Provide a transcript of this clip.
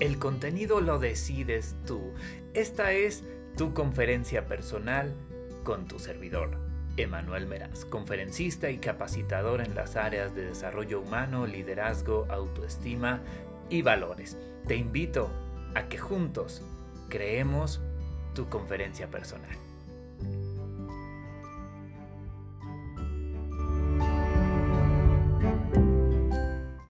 El contenido lo decides tú. Esta es tu conferencia personal con tu servidor, Emanuel Meraz, conferencista y capacitador en las áreas de desarrollo humano, liderazgo, autoestima y valores. Te invito a que juntos creemos tu conferencia personal.